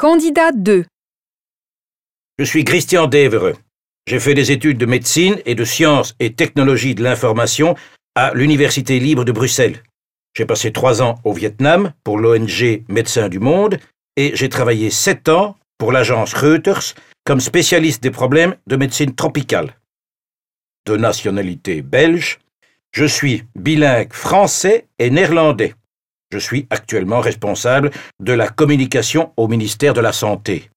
Candidat 2. Je suis Christian Devereux. J'ai fait des études de médecine et de sciences et technologies de l'information à l'Université libre de Bruxelles. J'ai passé trois ans au Vietnam pour l'ONG Médecins du Monde et j'ai travaillé sept ans pour l'agence Reuters comme spécialiste des problèmes de médecine tropicale. De nationalité belge, je suis bilingue français et néerlandais. Je suis actuellement responsable de la communication au ministère de la Santé.